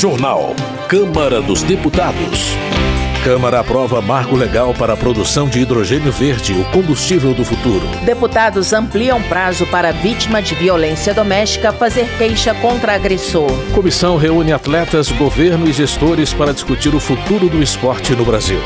Jornal. Câmara dos Deputados. Câmara aprova marco legal para a produção de hidrogênio verde, o combustível do futuro. Deputados ampliam prazo para vítima de violência doméstica fazer queixa contra agressor. Comissão reúne atletas, governo e gestores para discutir o futuro do esporte no Brasil.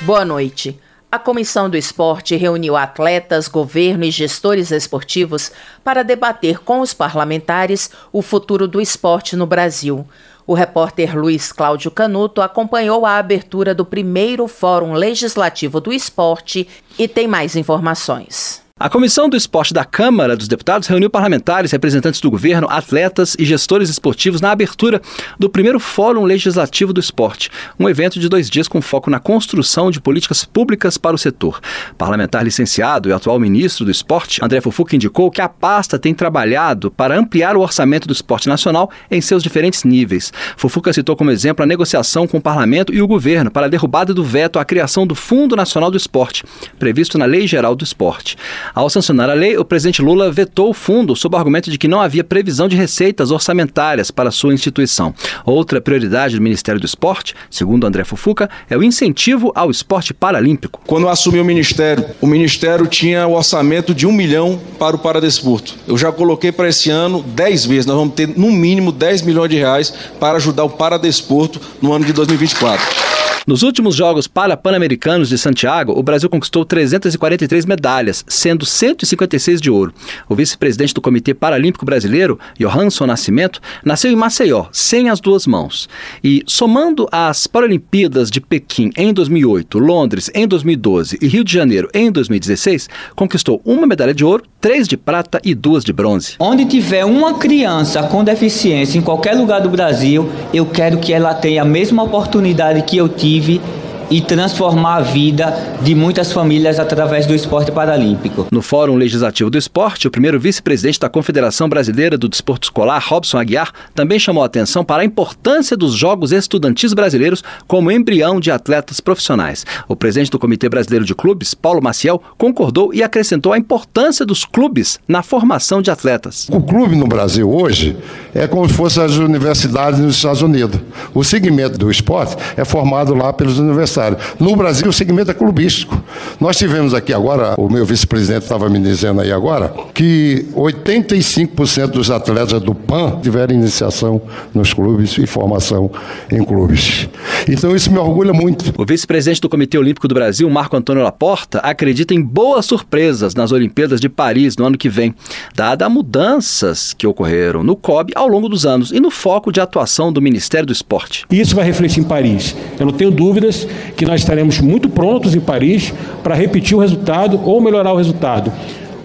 Boa noite. A Comissão do Esporte reuniu atletas, governo e gestores esportivos para debater com os parlamentares o futuro do esporte no Brasil. O repórter Luiz Cláudio Canuto acompanhou a abertura do primeiro Fórum Legislativo do Esporte e tem mais informações. A Comissão do Esporte da Câmara dos Deputados reuniu parlamentares, representantes do governo, atletas e gestores esportivos na abertura do primeiro Fórum Legislativo do Esporte, um evento de dois dias com foco na construção de políticas públicas para o setor. Parlamentar licenciado e atual ministro do Esporte, André Fufuca, indicou que a pasta tem trabalhado para ampliar o orçamento do esporte nacional em seus diferentes níveis. Fufuca citou como exemplo a negociação com o parlamento e o governo para a derrubada do veto à criação do Fundo Nacional do Esporte, previsto na Lei Geral do Esporte. Ao sancionar a lei, o presidente Lula vetou o fundo sob o argumento de que não havia previsão de receitas orçamentárias para sua instituição. Outra prioridade do Ministério do Esporte, segundo André Fufuca, é o incentivo ao esporte paralímpico. Quando eu assumi o Ministério, o Ministério tinha o orçamento de um milhão para o Paradesporto. Eu já coloquei para esse ano 10 vezes. Nós vamos ter no mínimo 10 milhões de reais para ajudar o Paradesporto no ano de 2024. Nos últimos Jogos Para-Pan-Americanos de Santiago, o Brasil conquistou 343 medalhas, sendo 156 de ouro. O vice-presidente do Comitê Paralímpico Brasileiro, Johansson Nascimento, nasceu em Maceió, sem as duas mãos. E, somando as Paralimpíadas de Pequim em 2008, Londres em 2012 e Rio de Janeiro em 2016, conquistou uma medalha de ouro, três de prata e duas de bronze. Onde tiver uma criança com deficiência em qualquer lugar do Brasil, eu quero que ela tenha a mesma oportunidade que eu tive vive e transformar a vida de muitas famílias através do esporte paralímpico. No Fórum Legislativo do Esporte, o primeiro vice-presidente da Confederação Brasileira do Desporto Escolar, Robson Aguiar, também chamou a atenção para a importância dos Jogos Estudantis Brasileiros como embrião de atletas profissionais. O presidente do Comitê Brasileiro de Clubes, Paulo Maciel, concordou e acrescentou a importância dos clubes na formação de atletas. O clube no Brasil hoje é como se fossem as universidades nos Estados Unidos. O segmento do esporte é formado lá pelas universidades no Brasil, o segmento é clubístico. Nós tivemos aqui agora, o meu vice-presidente estava me dizendo aí agora, que 85% dos atletas do PAN tiveram iniciação nos clubes e formação em clubes. Então isso me orgulha muito. O vice-presidente do Comitê Olímpico do Brasil, Marco Antônio Laporta, acredita em boas surpresas nas Olimpíadas de Paris no ano que vem, dada mudanças que ocorreram no COB ao longo dos anos e no foco de atuação do Ministério do Esporte. Isso vai refletir em Paris. Eu não tenho dúvidas que nós estaremos muito prontos em Paris para repetir o resultado ou melhorar o resultado.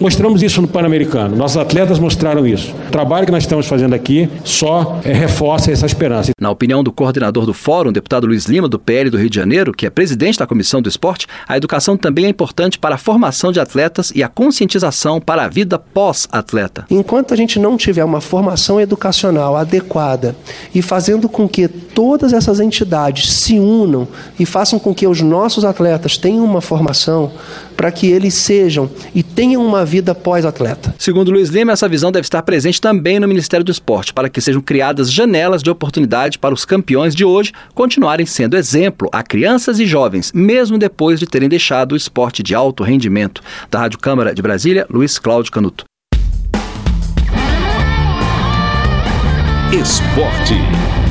Mostramos isso no Pan-Americano, nossos atletas mostraram isso. O trabalho que nós estamos fazendo aqui só é, reforça essa esperança. Na opinião do coordenador do Fórum, deputado Luiz Lima, do PL do Rio de Janeiro, que é presidente da Comissão do Esporte, a educação também é importante para a formação de atletas e a conscientização para a vida pós-atleta. Enquanto a gente não tiver uma formação educacional adequada e fazendo com que todas essas entidades se unam e façam com que os nossos atletas tenham uma formação para que eles sejam e tenham uma vida pós-atleta. Segundo Luiz Lima, essa visão deve estar presente também no Ministério do Esporte, para que sejam criadas janelas de oportunidade para os campeões de hoje continuarem sendo exemplo a crianças e jovens, mesmo depois de terem deixado o esporte de alto rendimento. Da Rádio Câmara de Brasília, Luiz Cláudio Canuto. Esporte.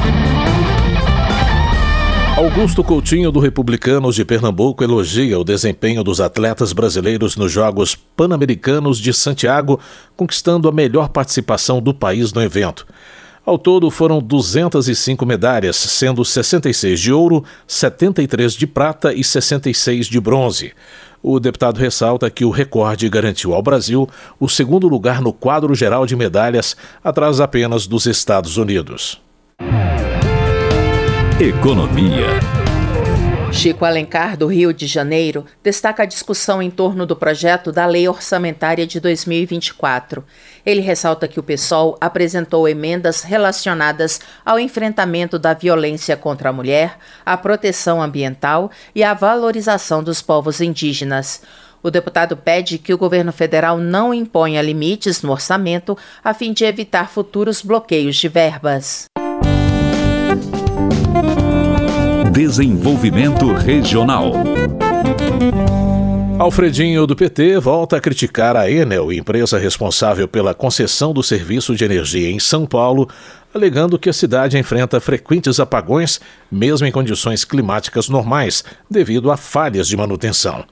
Augusto Coutinho, do Republicanos de Pernambuco, elogia o desempenho dos atletas brasileiros nos Jogos Pan-Americanos de Santiago, conquistando a melhor participação do país no evento. Ao todo, foram 205 medalhas, sendo 66 de ouro, 73 de prata e 66 de bronze. O deputado ressalta que o recorde garantiu ao Brasil o segundo lugar no quadro geral de medalhas, atrás apenas dos Estados Unidos. Economia. Chico Alencar, do Rio de Janeiro, destaca a discussão em torno do projeto da Lei Orçamentária de 2024. Ele ressalta que o PSOL apresentou emendas relacionadas ao enfrentamento da violência contra a mulher, à proteção ambiental e à valorização dos povos indígenas. O deputado pede que o governo federal não imponha limites no orçamento a fim de evitar futuros bloqueios de verbas. Desenvolvimento Regional. Alfredinho do PT volta a criticar a Enel, empresa responsável pela concessão do serviço de energia em São Paulo, alegando que a cidade enfrenta frequentes apagões, mesmo em condições climáticas normais, devido a falhas de manutenção.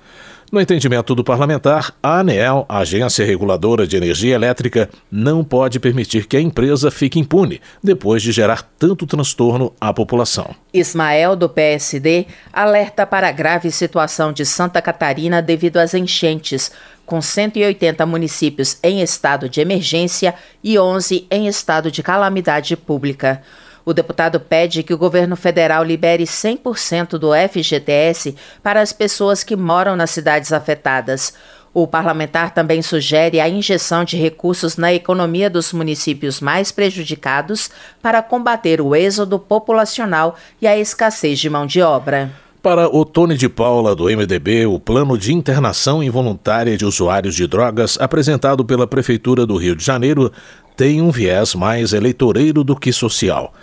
No entendimento do parlamentar, a ANEEL, Agência Reguladora de Energia Elétrica, não pode permitir que a empresa fique impune depois de gerar tanto transtorno à população. Ismael, do PSD, alerta para a grave situação de Santa Catarina devido às enchentes, com 180 municípios em estado de emergência e 11 em estado de calamidade pública. O deputado pede que o governo federal libere 100% do FGTS para as pessoas que moram nas cidades afetadas. O parlamentar também sugere a injeção de recursos na economia dos municípios mais prejudicados para combater o êxodo populacional e a escassez de mão de obra. Para o Tony de Paula, do MDB, o plano de internação involuntária de usuários de drogas apresentado pela Prefeitura do Rio de Janeiro tem um viés mais eleitoreiro do que social.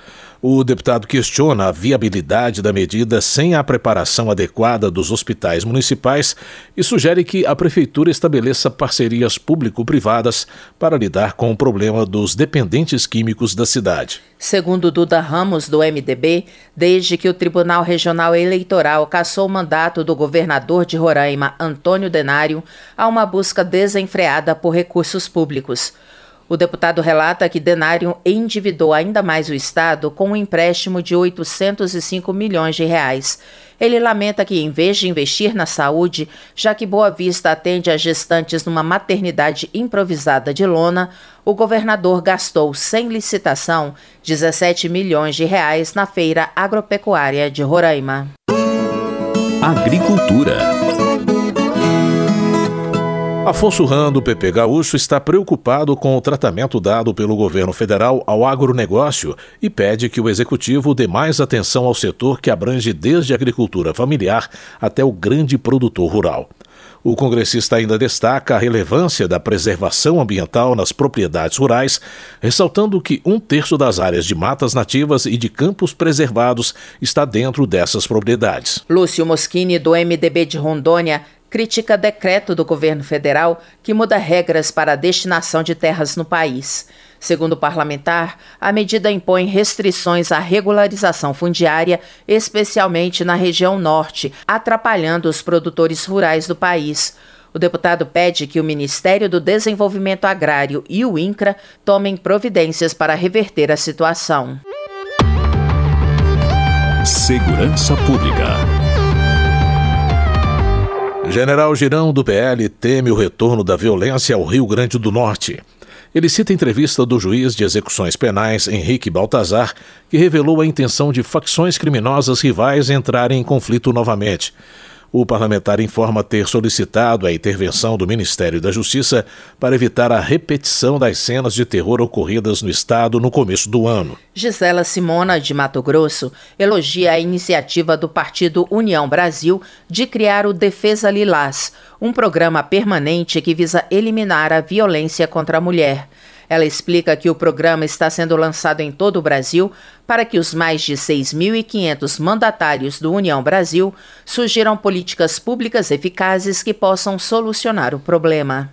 O deputado questiona a viabilidade da medida sem a preparação adequada dos hospitais municipais e sugere que a prefeitura estabeleça parcerias público-privadas para lidar com o problema dos dependentes químicos da cidade. Segundo Duda Ramos, do MDB, desde que o Tribunal Regional Eleitoral cassou o mandato do governador de Roraima, Antônio Denário, há uma busca desenfreada por recursos públicos. O deputado relata que Denário endividou ainda mais o Estado com um empréstimo de 805 milhões de reais. Ele lamenta que, em vez de investir na saúde, já que Boa Vista atende a gestantes numa maternidade improvisada de lona, o governador gastou, sem licitação, 17 milhões de reais na feira agropecuária de Roraima. Agricultura. Afonso Ram, do PP Gaúcho, está preocupado com o tratamento dado pelo governo federal ao agronegócio e pede que o executivo dê mais atenção ao setor que abrange desde a agricultura familiar até o grande produtor rural. O congressista ainda destaca a relevância da preservação ambiental nas propriedades rurais, ressaltando que um terço das áreas de matas nativas e de campos preservados está dentro dessas propriedades. Lúcio Moschini, do MDB de Rondônia, critica decreto do governo federal que muda regras para a destinação de terras no país. Segundo o parlamentar, a medida impõe restrições à regularização fundiária, especialmente na região norte, atrapalhando os produtores rurais do país. O deputado pede que o Ministério do Desenvolvimento Agrário e o INCRA tomem providências para reverter a situação. Segurança Pública. General Girão do PL teme o retorno da violência ao Rio Grande do Norte. Ele cita entrevista do juiz de execuções penais Henrique Baltazar, que revelou a intenção de facções criminosas rivais entrarem em conflito novamente. O parlamentar informa ter solicitado a intervenção do Ministério da Justiça para evitar a repetição das cenas de terror ocorridas no estado no começo do ano. Gisela Simona, de Mato Grosso, elogia a iniciativa do Partido União Brasil de criar o Defesa Lilás, um programa permanente que visa eliminar a violência contra a mulher. Ela explica que o programa está sendo lançado em todo o Brasil para que os mais de 6.500 mandatários do União Brasil sugiram políticas públicas eficazes que possam solucionar o problema.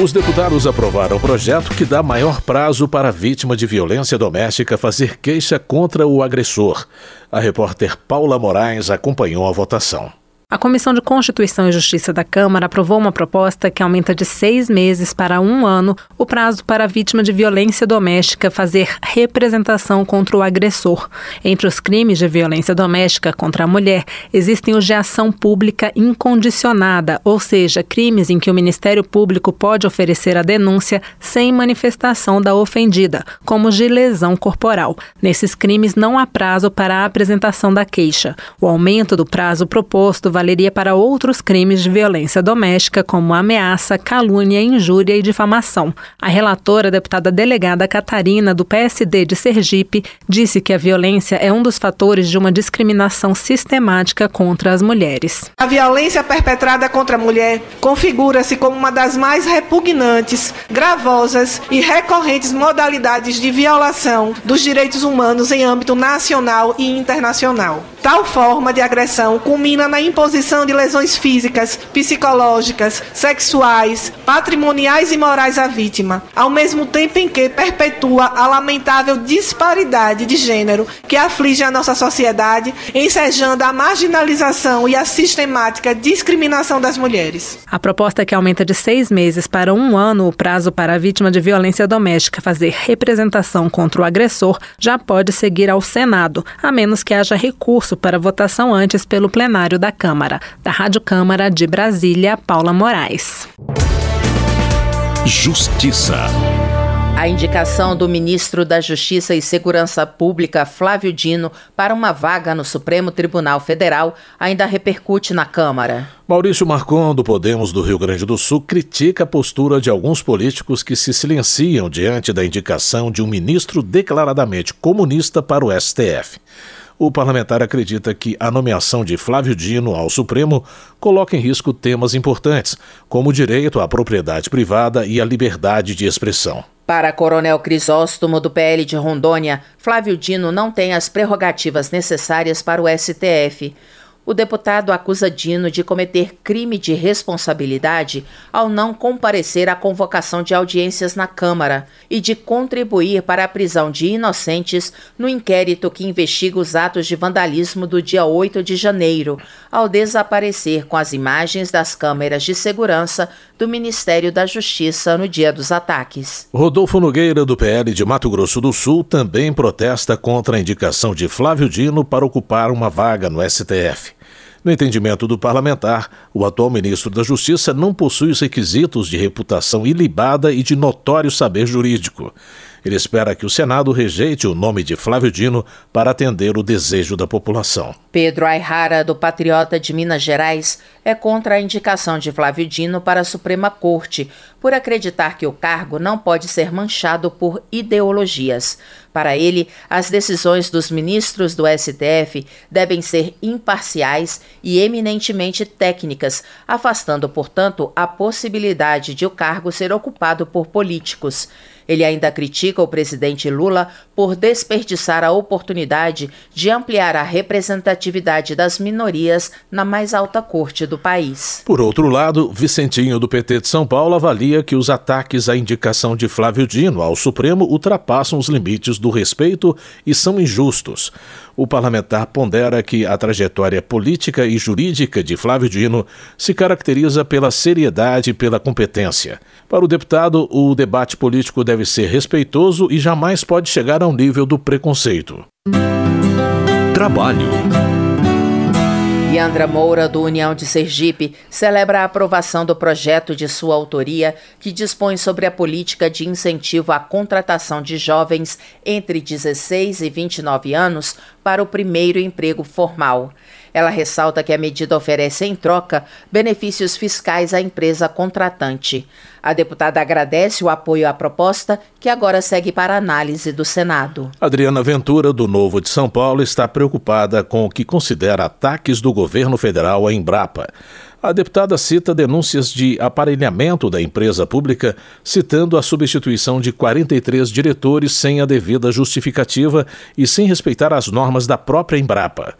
Os deputados aprovaram o projeto que dá maior prazo para a vítima de violência doméstica fazer queixa contra o agressor. A repórter Paula Moraes acompanhou a votação. A Comissão de Constituição e Justiça da Câmara aprovou uma proposta que aumenta de seis meses para um ano o prazo para a vítima de violência doméstica fazer representação contra o agressor. Entre os crimes de violência doméstica contra a mulher, existem os de ação pública incondicionada, ou seja, crimes em que o Ministério Público pode oferecer a denúncia sem manifestação da ofendida, como os de lesão corporal. Nesses crimes não há prazo para a apresentação da queixa. O aumento do prazo proposto valeria para outros crimes de violência doméstica, como ameaça, calúnia, injúria e difamação. A relatora, deputada delegada Catarina, do PSD de Sergipe, disse que a violência é um dos fatores de uma discriminação sistemática contra as mulheres. A violência perpetrada contra a mulher configura-se como uma das mais repugnantes, gravosas e recorrentes modalidades de violação dos direitos humanos em âmbito nacional e internacional. Tal forma de agressão culmina na imposição de lesões físicas, psicológicas, sexuais, patrimoniais e morais à vítima, ao mesmo tempo em que perpetua a lamentável disparidade de gênero que aflige a nossa sociedade, ensejando a marginalização e a sistemática discriminação das mulheres. A proposta que aumenta de seis meses para um ano o prazo para a vítima de violência doméstica fazer representação contra o agressor já pode seguir ao Senado, a menos que haja recurso para votação antes pelo plenário da Câmara. Da Rádio Câmara de Brasília, Paula Moraes. Justiça. A indicação do ministro da Justiça e Segurança Pública, Flávio Dino, para uma vaga no Supremo Tribunal Federal ainda repercute na Câmara. Maurício Marcon, do Podemos do Rio Grande do Sul, critica a postura de alguns políticos que se silenciam diante da indicação de um ministro declaradamente comunista para o STF. O parlamentar acredita que a nomeação de Flávio Dino ao Supremo coloca em risco temas importantes, como o direito à propriedade privada e a liberdade de expressão. Para Coronel Crisóstomo, do PL de Rondônia, Flávio Dino não tem as prerrogativas necessárias para o STF o deputado acusa Dino de cometer crime de responsabilidade ao não comparecer à convocação de audiências na Câmara e de contribuir para a prisão de inocentes no inquérito que investiga os atos de vandalismo do dia 8 de janeiro, ao desaparecer com as imagens das câmeras de segurança do Ministério da Justiça no dia dos ataques. Rodolfo Nogueira, do PL de Mato Grosso do Sul, também protesta contra a indicação de Flávio Dino para ocupar uma vaga no STF. No entendimento do parlamentar, o atual ministro da Justiça não possui os requisitos de reputação ilibada e de notório saber jurídico. Ele espera que o Senado rejeite o nome de Flávio Dino para atender o desejo da população. Pedro Ayrara, do Patriota de Minas Gerais, é contra a indicação de Flávio Dino para a Suprema Corte, por acreditar que o cargo não pode ser manchado por ideologias. Para ele, as decisões dos ministros do STF devem ser imparciais e eminentemente técnicas, afastando, portanto, a possibilidade de o cargo ser ocupado por políticos. Ele ainda critica o presidente Lula por desperdiçar a oportunidade de ampliar a representatividade das minorias na mais alta corte do país. Por outro lado, Vicentinho do PT de São Paulo avalia que os ataques à indicação de Flávio Dino ao Supremo ultrapassam os limites do respeito e são injustos o parlamentar pondera que a trajetória política e jurídica de Flávio Dino se caracteriza pela seriedade e pela competência. Para o deputado, o debate político deve ser respeitoso e jamais pode chegar ao nível do preconceito. Trabalho. Yandra Moura, do União de Sergipe, celebra a aprovação do projeto de sua autoria que dispõe sobre a política de incentivo à contratação de jovens entre 16 e 29 anos para o primeiro emprego formal. Ela ressalta que a medida oferece em troca benefícios fiscais à empresa contratante. A deputada agradece o apoio à proposta, que agora segue para análise do Senado. Adriana Ventura, do Novo de São Paulo, está preocupada com o que considera ataques do governo federal à Embrapa. A deputada cita denúncias de aparelhamento da empresa pública, citando a substituição de 43 diretores sem a devida justificativa e sem respeitar as normas da própria Embrapa.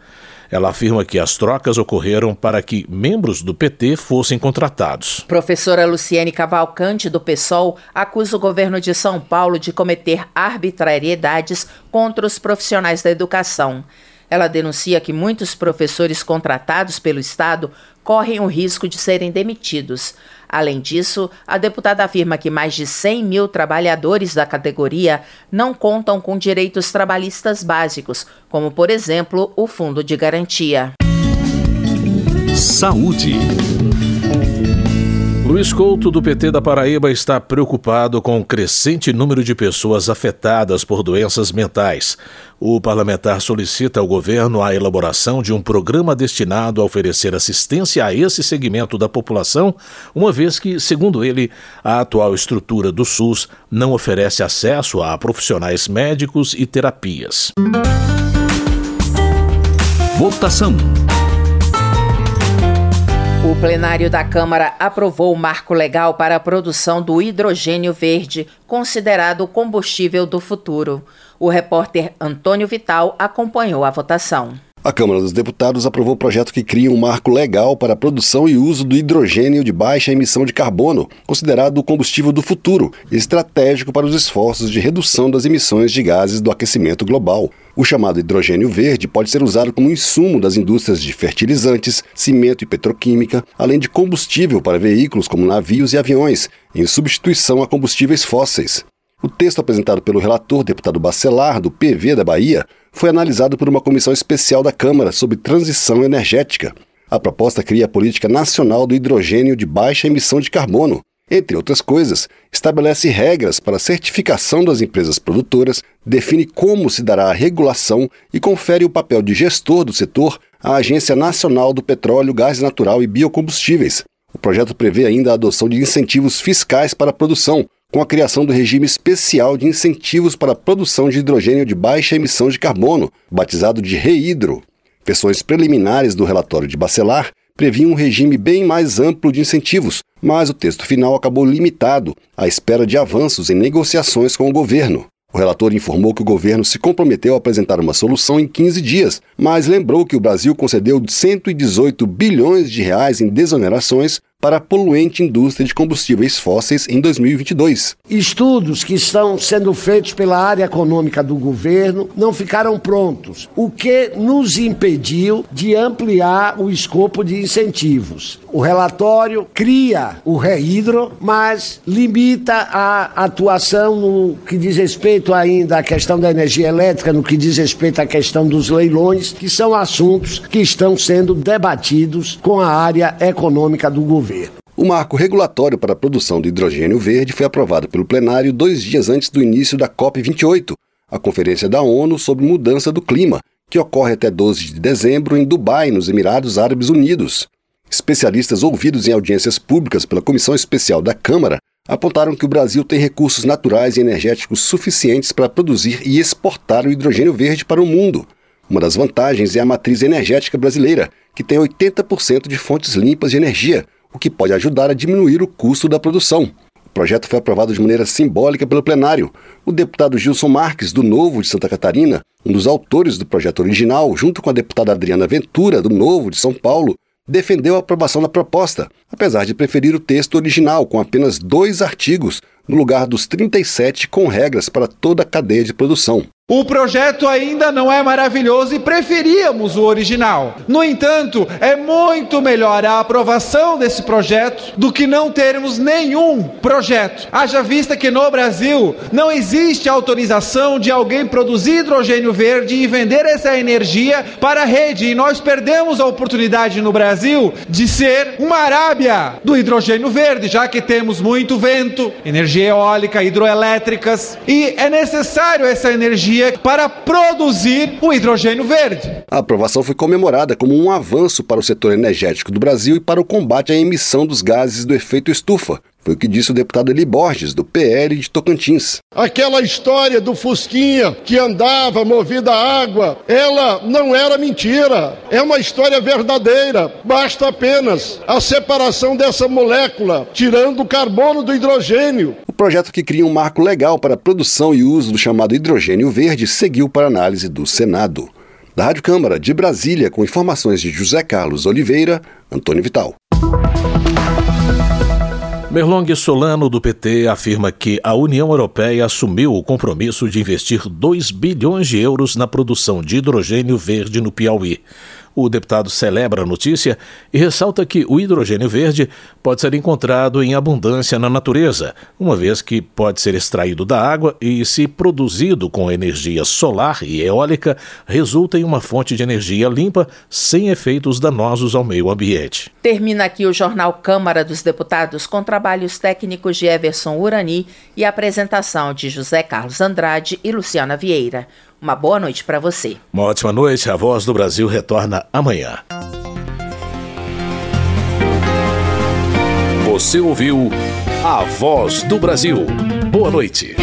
Ela afirma que as trocas ocorreram para que membros do PT fossem contratados. Professora Luciene Cavalcante, do PSOL, acusa o governo de São Paulo de cometer arbitrariedades contra os profissionais da educação. Ela denuncia que muitos professores contratados pelo Estado correm o risco de serem demitidos. Além disso, a deputada afirma que mais de 100 mil trabalhadores da categoria não contam com direitos trabalhistas básicos, como, por exemplo, o Fundo de Garantia. Saúde. Luiz Couto, do PT da Paraíba, está preocupado com o crescente número de pessoas afetadas por doenças mentais. O parlamentar solicita ao governo a elaboração de um programa destinado a oferecer assistência a esse segmento da população, uma vez que, segundo ele, a atual estrutura do SUS não oferece acesso a profissionais médicos e terapias. Votação. O plenário da Câmara aprovou o marco legal para a produção do hidrogênio verde, considerado o combustível do futuro. O repórter Antônio Vital acompanhou a votação. A Câmara dos Deputados aprovou o projeto que cria um marco legal para a produção e uso do hidrogênio de baixa emissão de carbono, considerado o combustível do futuro, estratégico para os esforços de redução das emissões de gases do aquecimento global. O chamado hidrogênio verde pode ser usado como insumo das indústrias de fertilizantes, cimento e petroquímica, além de combustível para veículos como navios e aviões, em substituição a combustíveis fósseis. O texto apresentado pelo relator deputado Bacelar, do PV da Bahia, foi analisado por uma comissão especial da Câmara sobre transição energética. A proposta cria a Política Nacional do Hidrogênio de Baixa Emissão de Carbono. Entre outras coisas, estabelece regras para a certificação das empresas produtoras, define como se dará a regulação e confere o papel de gestor do setor à Agência Nacional do Petróleo, Gás Natural e Biocombustíveis. O projeto prevê ainda a adoção de incentivos fiscais para a produção, com a criação do regime especial de incentivos para a produção de hidrogênio de baixa emissão de carbono, batizado de REHIDRO. Versões preliminares do relatório de Bacelar previam um regime bem mais amplo de incentivos, mas o texto final acabou limitado à espera de avanços em negociações com o governo. O relator informou que o governo se comprometeu a apresentar uma solução em 15 dias, mas lembrou que o Brasil concedeu 118 bilhões de reais em desonerações para a poluente indústria de combustíveis fósseis em 2022. Estudos que estão sendo feitos pela área econômica do governo não ficaram prontos, o que nos impediu de ampliar o escopo de incentivos. O relatório cria o REHIDRO, mas limita a atuação no que diz respeito ainda à questão da energia elétrica, no que diz respeito à questão dos leilões, que são assuntos que estão sendo debatidos com a área econômica do governo O marco regulatório para a produção de hidrogênio verde foi aprovado pelo plenário dois dias antes do início da COP28, a Conferência da ONU sobre Mudança do Clima, que ocorre até 12 de dezembro em Dubai, nos Emirados Árabes Unidos. Especialistas ouvidos em audiências públicas pela Comissão Especial da Câmara apontaram que o Brasil tem recursos naturais e energéticos suficientes para produzir e exportar o hidrogênio verde para o mundo. Uma das vantagens é a matriz energética brasileira, que tem 80% de fontes limpas de energia, o que pode ajudar a diminuir o custo da produção. O projeto foi aprovado de maneira simbólica pelo plenário. O deputado Gilson Marques, do Novo de Santa Catarina, um dos autores do projeto original, junto com a deputada Adriana Ventura, do Novo de São Paulo, defendeu a aprovação da proposta, apesar de preferir o texto original, com apenas dois artigos, no lugar dos 37 com regras para toda a cadeia de produção. O projeto ainda não é maravilhoso e preferíamos o original. No entanto, é muito melhor a aprovação desse projeto do que não termos nenhum projeto. Haja vista que no Brasil não existe autorização de alguém produzir hidrogênio verde e vender essa energia para a rede. E nós perdemos a oportunidade no Brasil de ser uma Arábia do hidrogênio verde, já que temos muito vento, energia eólica, hidroelétricas e é necessário essa energia energia para produzir o hidrogênio verde. A aprovação foi comemorada como um avanço para o setor energético do Brasil e para o combate à emissão dos gases do efeito estufa, foi o que disse o deputado Eli Borges, do PL de Tocantins. Aquela história do Fusquinha que andava movida a água, ela não era mentira. É uma história verdadeira. Basta apenas a separação dessa molécula, tirando o carbono do hidrogênio. O projeto que cria um marco legal para a produção e uso do chamado hidrogênio verde seguiu para análise do Senado. Da Rádio Câmara de Brasília, com informações de José Carlos Oliveira, Antônio Vital. Merlong Solano, do PT, afirma que a União Europeia assumiu o compromisso de investir 2 bilhões de euros na produção de hidrogênio verde no Piauí. O deputado celebra a notícia e ressalta que o hidrogênio verde pode ser encontrado em abundância na natureza, uma vez que pode ser extraído da água e, se produzido com energia solar e eólica, resulta em uma fonte de energia limpa sem efeitos danosos ao meio ambiente. Termina aqui o jornal Câmara dos Deputados com trabalhos técnicos de Everson Urani e apresentação de José Carlos Andrade e Luciana Vieira. Uma boa noite para você. Uma ótima noite. A Voz do Brasil retorna amanhã. Você ouviu A Voz do Brasil. Boa noite.